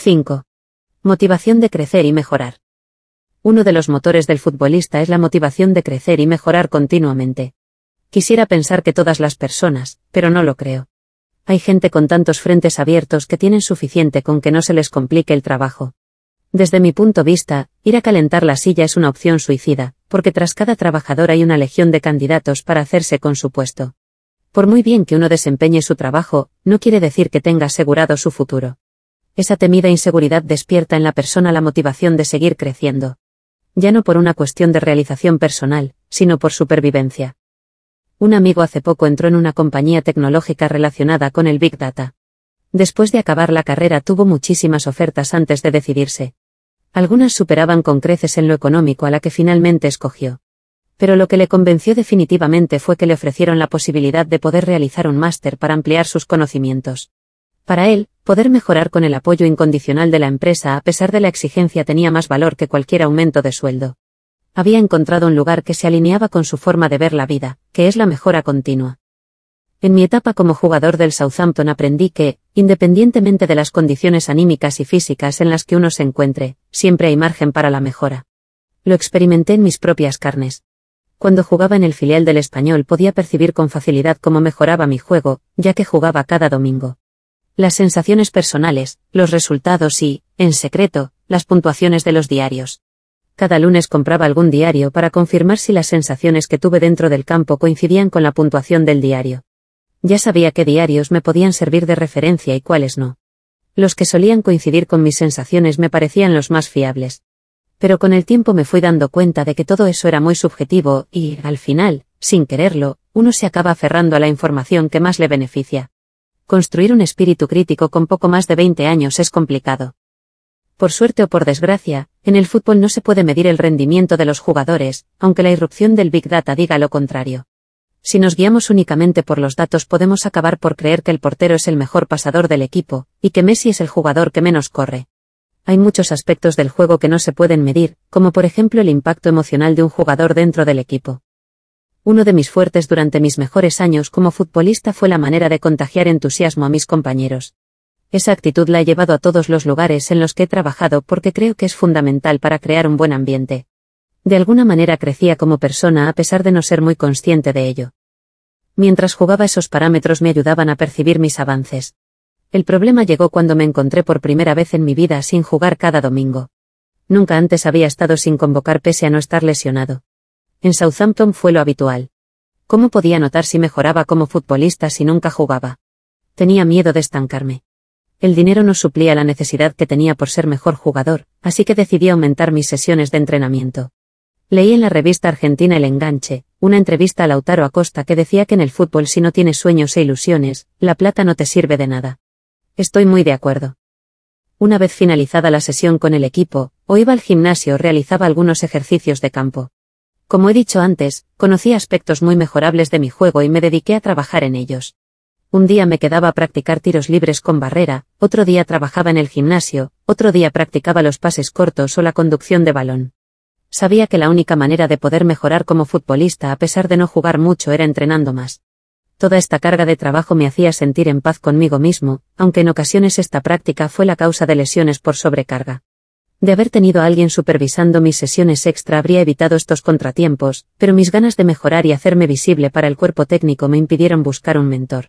5. Motivación de crecer y mejorar. Uno de los motores del futbolista es la motivación de crecer y mejorar continuamente. Quisiera pensar que todas las personas, pero no lo creo. Hay gente con tantos frentes abiertos que tienen suficiente con que no se les complique el trabajo. Desde mi punto de vista, ir a calentar la silla es una opción suicida, porque tras cada trabajador hay una legión de candidatos para hacerse con su puesto. Por muy bien que uno desempeñe su trabajo, no quiere decir que tenga asegurado su futuro. Esa temida inseguridad despierta en la persona la motivación de seguir creciendo. Ya no por una cuestión de realización personal, sino por supervivencia. Un amigo hace poco entró en una compañía tecnológica relacionada con el Big Data. Después de acabar la carrera tuvo muchísimas ofertas antes de decidirse. Algunas superaban con creces en lo económico a la que finalmente escogió. Pero lo que le convenció definitivamente fue que le ofrecieron la posibilidad de poder realizar un máster para ampliar sus conocimientos. Para él, poder mejorar con el apoyo incondicional de la empresa a pesar de la exigencia tenía más valor que cualquier aumento de sueldo había encontrado un lugar que se alineaba con su forma de ver la vida, que es la mejora continua. En mi etapa como jugador del Southampton aprendí que, independientemente de las condiciones anímicas y físicas en las que uno se encuentre, siempre hay margen para la mejora. Lo experimenté en mis propias carnes. Cuando jugaba en el filial del español podía percibir con facilidad cómo mejoraba mi juego, ya que jugaba cada domingo. Las sensaciones personales, los resultados y, en secreto, las puntuaciones de los diarios. Cada lunes compraba algún diario para confirmar si las sensaciones que tuve dentro del campo coincidían con la puntuación del diario. Ya sabía qué diarios me podían servir de referencia y cuáles no. Los que solían coincidir con mis sensaciones me parecían los más fiables. Pero con el tiempo me fui dando cuenta de que todo eso era muy subjetivo y, al final, sin quererlo, uno se acaba aferrando a la información que más le beneficia. Construir un espíritu crítico con poco más de 20 años es complicado. Por suerte o por desgracia, en el fútbol no se puede medir el rendimiento de los jugadores, aunque la irrupción del Big Data diga lo contrario. Si nos guiamos únicamente por los datos podemos acabar por creer que el portero es el mejor pasador del equipo, y que Messi es el jugador que menos corre. Hay muchos aspectos del juego que no se pueden medir, como por ejemplo el impacto emocional de un jugador dentro del equipo. Uno de mis fuertes durante mis mejores años como futbolista fue la manera de contagiar entusiasmo a mis compañeros. Esa actitud la he llevado a todos los lugares en los que he trabajado porque creo que es fundamental para crear un buen ambiente. De alguna manera crecía como persona a pesar de no ser muy consciente de ello. Mientras jugaba esos parámetros me ayudaban a percibir mis avances. El problema llegó cuando me encontré por primera vez en mi vida sin jugar cada domingo. Nunca antes había estado sin convocar pese a no estar lesionado. En Southampton fue lo habitual. ¿Cómo podía notar si mejoraba como futbolista si nunca jugaba? Tenía miedo de estancarme. El dinero no suplía la necesidad que tenía por ser mejor jugador, así que decidí aumentar mis sesiones de entrenamiento. Leí en la revista argentina El Enganche, una entrevista a Lautaro Acosta que decía que en el fútbol si no tienes sueños e ilusiones, la plata no te sirve de nada. Estoy muy de acuerdo. Una vez finalizada la sesión con el equipo, o iba al gimnasio o realizaba algunos ejercicios de campo. Como he dicho antes, conocí aspectos muy mejorables de mi juego y me dediqué a trabajar en ellos. Un día me quedaba a practicar tiros libres con barrera, otro día trabajaba en el gimnasio, otro día practicaba los pases cortos o la conducción de balón. Sabía que la única manera de poder mejorar como futbolista a pesar de no jugar mucho era entrenando más. Toda esta carga de trabajo me hacía sentir en paz conmigo mismo, aunque en ocasiones esta práctica fue la causa de lesiones por sobrecarga. De haber tenido a alguien supervisando mis sesiones extra habría evitado estos contratiempos, pero mis ganas de mejorar y hacerme visible para el cuerpo técnico me impidieron buscar un mentor.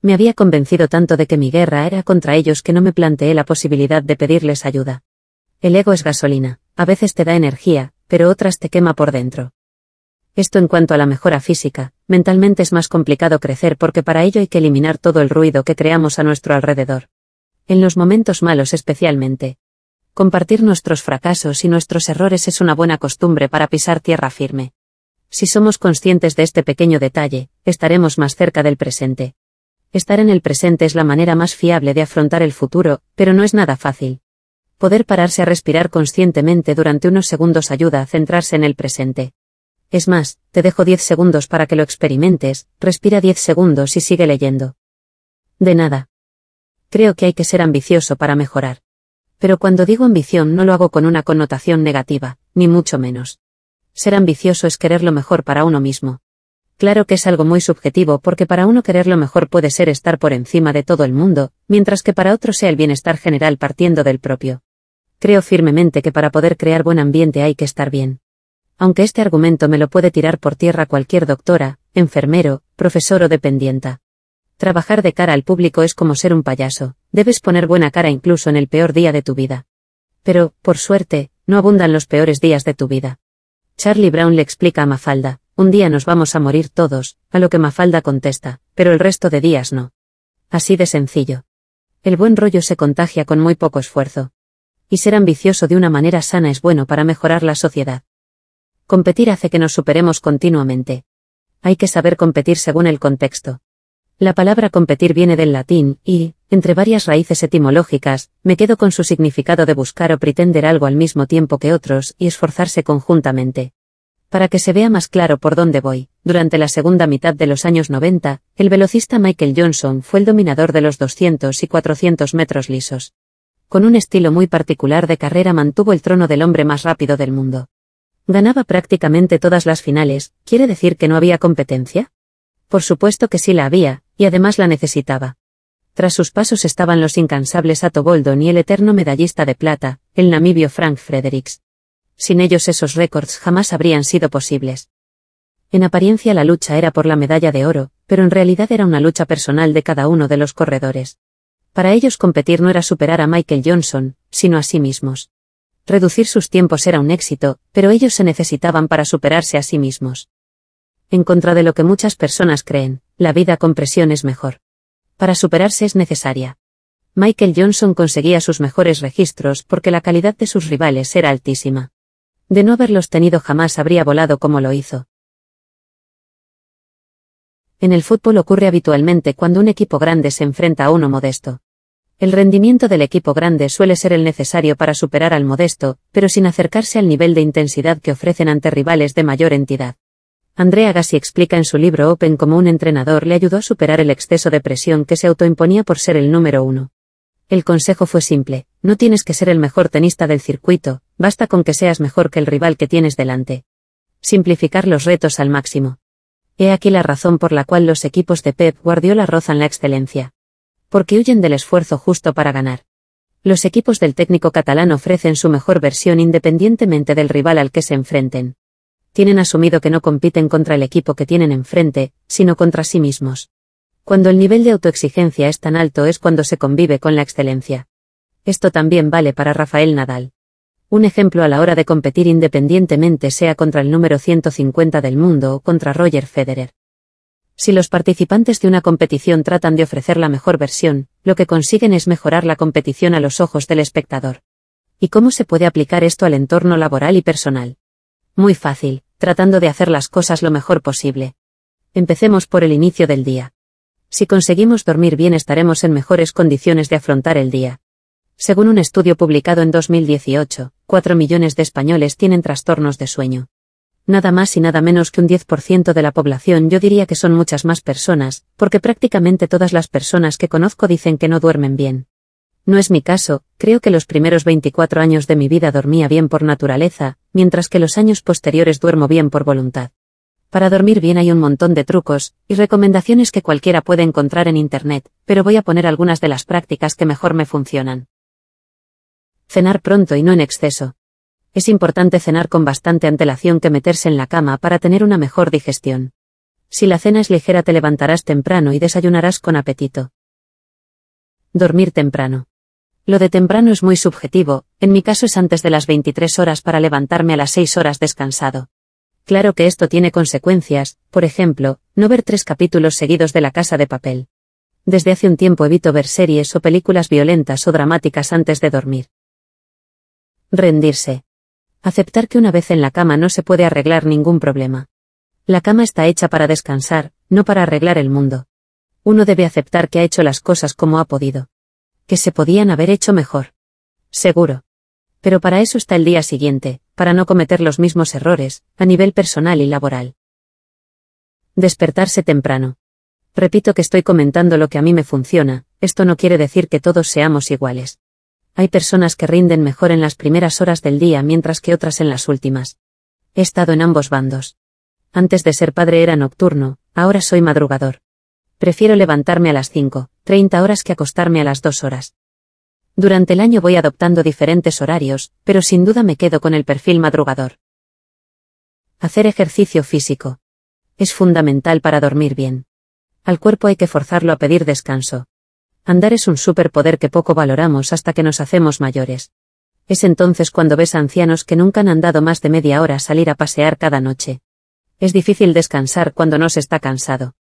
Me había convencido tanto de que mi guerra era contra ellos que no me planteé la posibilidad de pedirles ayuda. El ego es gasolina, a veces te da energía, pero otras te quema por dentro. Esto en cuanto a la mejora física, mentalmente es más complicado crecer porque para ello hay que eliminar todo el ruido que creamos a nuestro alrededor. En los momentos malos especialmente. Compartir nuestros fracasos y nuestros errores es una buena costumbre para pisar tierra firme. Si somos conscientes de este pequeño detalle, estaremos más cerca del presente. Estar en el presente es la manera más fiable de afrontar el futuro, pero no es nada fácil. Poder pararse a respirar conscientemente durante unos segundos ayuda a centrarse en el presente. Es más, te dejo 10 segundos para que lo experimentes, respira 10 segundos y sigue leyendo. De nada. Creo que hay que ser ambicioso para mejorar. Pero cuando digo ambición no lo hago con una connotación negativa, ni mucho menos. Ser ambicioso es querer lo mejor para uno mismo. Claro que es algo muy subjetivo porque para uno querer lo mejor puede ser estar por encima de todo el mundo, mientras que para otro sea el bienestar general partiendo del propio. Creo firmemente que para poder crear buen ambiente hay que estar bien. Aunque este argumento me lo puede tirar por tierra cualquier doctora, enfermero, profesor o dependienta. Trabajar de cara al público es como ser un payaso, debes poner buena cara incluso en el peor día de tu vida. Pero, por suerte, no abundan los peores días de tu vida. Charlie Brown le explica a Mafalda, un día nos vamos a morir todos, a lo que Mafalda contesta, pero el resto de días no. Así de sencillo. El buen rollo se contagia con muy poco esfuerzo. Y ser ambicioso de una manera sana es bueno para mejorar la sociedad. Competir hace que nos superemos continuamente. Hay que saber competir según el contexto. La palabra competir viene del latín, y, entre varias raíces etimológicas, me quedo con su significado de buscar o pretender algo al mismo tiempo que otros y esforzarse conjuntamente. Para que se vea más claro por dónde voy, durante la segunda mitad de los años 90, el velocista Michael Johnson fue el dominador de los 200 y 400 metros lisos. Con un estilo muy particular de carrera mantuvo el trono del hombre más rápido del mundo. Ganaba prácticamente todas las finales, ¿quiere decir que no había competencia? Por supuesto que sí la había, y además la necesitaba. Tras sus pasos estaban los incansables Ato Boldon y el eterno medallista de plata, el namibio Frank Fredericks. Sin ellos esos récords jamás habrían sido posibles. En apariencia la lucha era por la medalla de oro, pero en realidad era una lucha personal de cada uno de los corredores. Para ellos competir no era superar a Michael Johnson, sino a sí mismos. Reducir sus tiempos era un éxito, pero ellos se necesitaban para superarse a sí mismos. En contra de lo que muchas personas creen, la vida con presión es mejor. Para superarse es necesaria. Michael Johnson conseguía sus mejores registros porque la calidad de sus rivales era altísima. De no haberlos tenido jamás habría volado como lo hizo. En el fútbol ocurre habitualmente cuando un equipo grande se enfrenta a uno modesto. El rendimiento del equipo grande suele ser el necesario para superar al modesto, pero sin acercarse al nivel de intensidad que ofrecen ante rivales de mayor entidad. Andrea Gassi explica en su libro Open cómo un entrenador le ayudó a superar el exceso de presión que se autoimponía por ser el número uno. El consejo fue simple, no tienes que ser el mejor tenista del circuito, basta con que seas mejor que el rival que tienes delante. Simplificar los retos al máximo. He aquí la razón por la cual los equipos de Pep Guardiola rozan la excelencia porque huyen del esfuerzo justo para ganar. Los equipos del técnico catalán ofrecen su mejor versión independientemente del rival al que se enfrenten. Tienen asumido que no compiten contra el equipo que tienen enfrente, sino contra sí mismos. Cuando el nivel de autoexigencia es tan alto es cuando se convive con la excelencia. Esto también vale para Rafael Nadal. Un ejemplo a la hora de competir independientemente sea contra el número 150 del mundo o contra Roger Federer. Si los participantes de una competición tratan de ofrecer la mejor versión, lo que consiguen es mejorar la competición a los ojos del espectador. ¿Y cómo se puede aplicar esto al entorno laboral y personal? Muy fácil, tratando de hacer las cosas lo mejor posible. Empecemos por el inicio del día. Si conseguimos dormir bien estaremos en mejores condiciones de afrontar el día. Según un estudio publicado en 2018, 4 millones de españoles tienen trastornos de sueño nada más y nada menos que un 10% de la población, yo diría que son muchas más personas, porque prácticamente todas las personas que conozco dicen que no duermen bien. No es mi caso, creo que los primeros 24 años de mi vida dormía bien por naturaleza, mientras que los años posteriores duermo bien por voluntad. Para dormir bien hay un montón de trucos y recomendaciones que cualquiera puede encontrar en Internet, pero voy a poner algunas de las prácticas que mejor me funcionan. Cenar pronto y no en exceso es importante cenar con bastante antelación que meterse en la cama para tener una mejor digestión. Si la cena es ligera te levantarás temprano y desayunarás con apetito. Dormir temprano. Lo de temprano es muy subjetivo, en mi caso es antes de las 23 horas para levantarme a las 6 horas descansado. Claro que esto tiene consecuencias, por ejemplo, no ver tres capítulos seguidos de la casa de papel. Desde hace un tiempo evito ver series o películas violentas o dramáticas antes de dormir. Rendirse. Aceptar que una vez en la cama no se puede arreglar ningún problema. La cama está hecha para descansar, no para arreglar el mundo. Uno debe aceptar que ha hecho las cosas como ha podido. Que se podían haber hecho mejor. Seguro. Pero para eso está el día siguiente, para no cometer los mismos errores, a nivel personal y laboral. Despertarse temprano. Repito que estoy comentando lo que a mí me funciona, esto no quiere decir que todos seamos iguales. Hay personas que rinden mejor en las primeras horas del día mientras que otras en las últimas. He estado en ambos bandos. Antes de ser padre era nocturno, ahora soy madrugador. Prefiero levantarme a las 5, 30 horas que acostarme a las 2 horas. Durante el año voy adoptando diferentes horarios, pero sin duda me quedo con el perfil madrugador. Hacer ejercicio físico. Es fundamental para dormir bien. Al cuerpo hay que forzarlo a pedir descanso. Andar es un superpoder que poco valoramos hasta que nos hacemos mayores. Es entonces cuando ves a ancianos que nunca han andado más de media hora salir a pasear cada noche. Es difícil descansar cuando no se está cansado.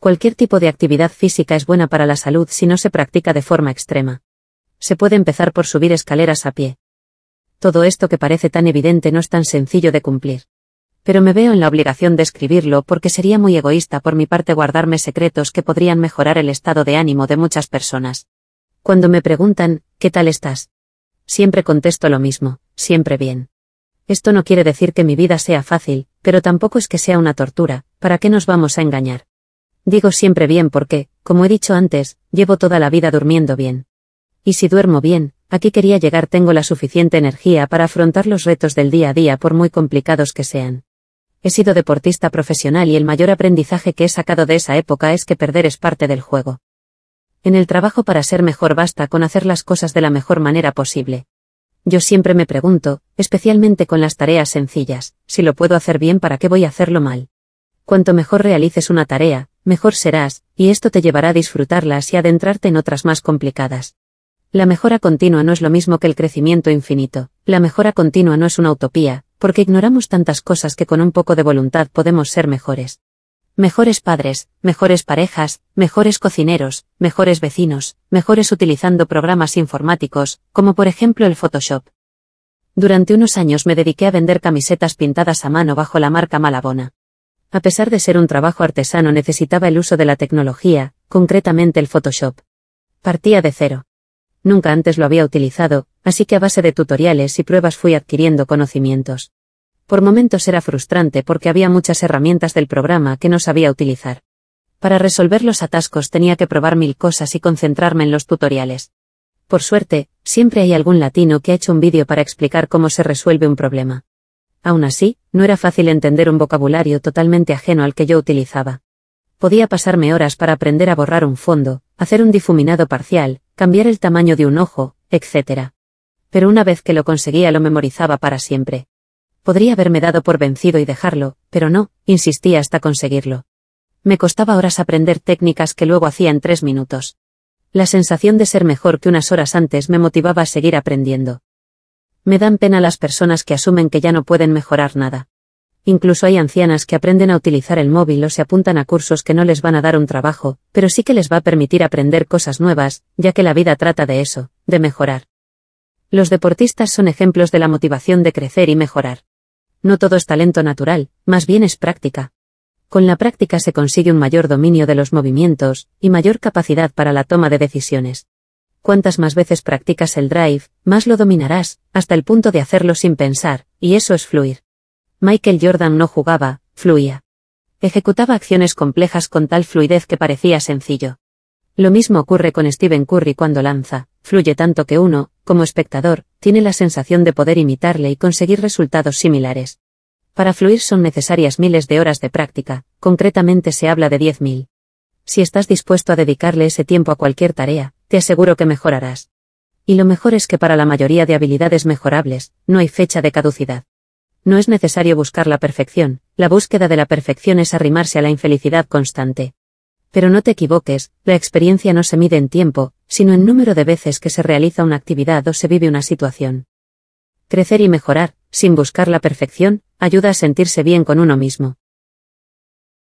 Cualquier tipo de actividad física es buena para la salud si no se practica de forma extrema. Se puede empezar por subir escaleras a pie. Todo esto que parece tan evidente no es tan sencillo de cumplir. Pero me veo en la obligación de escribirlo porque sería muy egoísta por mi parte guardarme secretos que podrían mejorar el estado de ánimo de muchas personas. Cuando me preguntan, ¿qué tal estás? Siempre contesto lo mismo, siempre bien. Esto no quiere decir que mi vida sea fácil, pero tampoco es que sea una tortura, ¿para qué nos vamos a engañar? Digo siempre bien porque, como he dicho antes, llevo toda la vida durmiendo bien. Y si duermo bien, aquí quería llegar tengo la suficiente energía para afrontar los retos del día a día por muy complicados que sean. He sido deportista profesional y el mayor aprendizaje que he sacado de esa época es que perder es parte del juego. En el trabajo para ser mejor basta con hacer las cosas de la mejor manera posible. Yo siempre me pregunto, especialmente con las tareas sencillas, si lo puedo hacer bien, ¿para qué voy a hacerlo mal? Cuanto mejor realices una tarea, mejor serás, y esto te llevará a disfrutarlas y adentrarte en otras más complicadas. La mejora continua no es lo mismo que el crecimiento infinito, la mejora continua no es una utopía, porque ignoramos tantas cosas que con un poco de voluntad podemos ser mejores. Mejores padres, mejores parejas, mejores cocineros, mejores vecinos, mejores utilizando programas informáticos, como por ejemplo el Photoshop. Durante unos años me dediqué a vender camisetas pintadas a mano bajo la marca Malabona. A pesar de ser un trabajo artesano necesitaba el uso de la tecnología, concretamente el Photoshop. Partía de cero. Nunca antes lo había utilizado, así que a base de tutoriales y pruebas fui adquiriendo conocimientos. Por momentos era frustrante porque había muchas herramientas del programa que no sabía utilizar. Para resolver los atascos tenía que probar mil cosas y concentrarme en los tutoriales. Por suerte, siempre hay algún latino que ha hecho un vídeo para explicar cómo se resuelve un problema. Aún así, no era fácil entender un vocabulario totalmente ajeno al que yo utilizaba. Podía pasarme horas para aprender a borrar un fondo, hacer un difuminado parcial, cambiar el tamaño de un ojo, etc. Pero una vez que lo conseguía lo memorizaba para siempre. Podría haberme dado por vencido y dejarlo, pero no, insistía hasta conseguirlo. Me costaba horas aprender técnicas que luego hacía en tres minutos. La sensación de ser mejor que unas horas antes me motivaba a seguir aprendiendo. Me dan pena las personas que asumen que ya no pueden mejorar nada. Incluso hay ancianas que aprenden a utilizar el móvil o se apuntan a cursos que no les van a dar un trabajo, pero sí que les va a permitir aprender cosas nuevas, ya que la vida trata de eso, de mejorar. Los deportistas son ejemplos de la motivación de crecer y mejorar. No todo es talento natural, más bien es práctica. Con la práctica se consigue un mayor dominio de los movimientos, y mayor capacidad para la toma de decisiones. Cuantas más veces practicas el drive, más lo dominarás, hasta el punto de hacerlo sin pensar, y eso es fluir. Michael Jordan no jugaba, fluía. Ejecutaba acciones complejas con tal fluidez que parecía sencillo. Lo mismo ocurre con Stephen Curry cuando lanza, fluye tanto que uno, como espectador, tiene la sensación de poder imitarle y conseguir resultados similares. Para fluir son necesarias miles de horas de práctica, concretamente se habla de 10.000. Si estás dispuesto a dedicarle ese tiempo a cualquier tarea, te aseguro que mejorarás. Y lo mejor es que para la mayoría de habilidades mejorables, no hay fecha de caducidad. No es necesario buscar la perfección, la búsqueda de la perfección es arrimarse a la infelicidad constante. Pero no te equivoques, la experiencia no se mide en tiempo, sino en número de veces que se realiza una actividad o se vive una situación. Crecer y mejorar, sin buscar la perfección, ayuda a sentirse bien con uno mismo.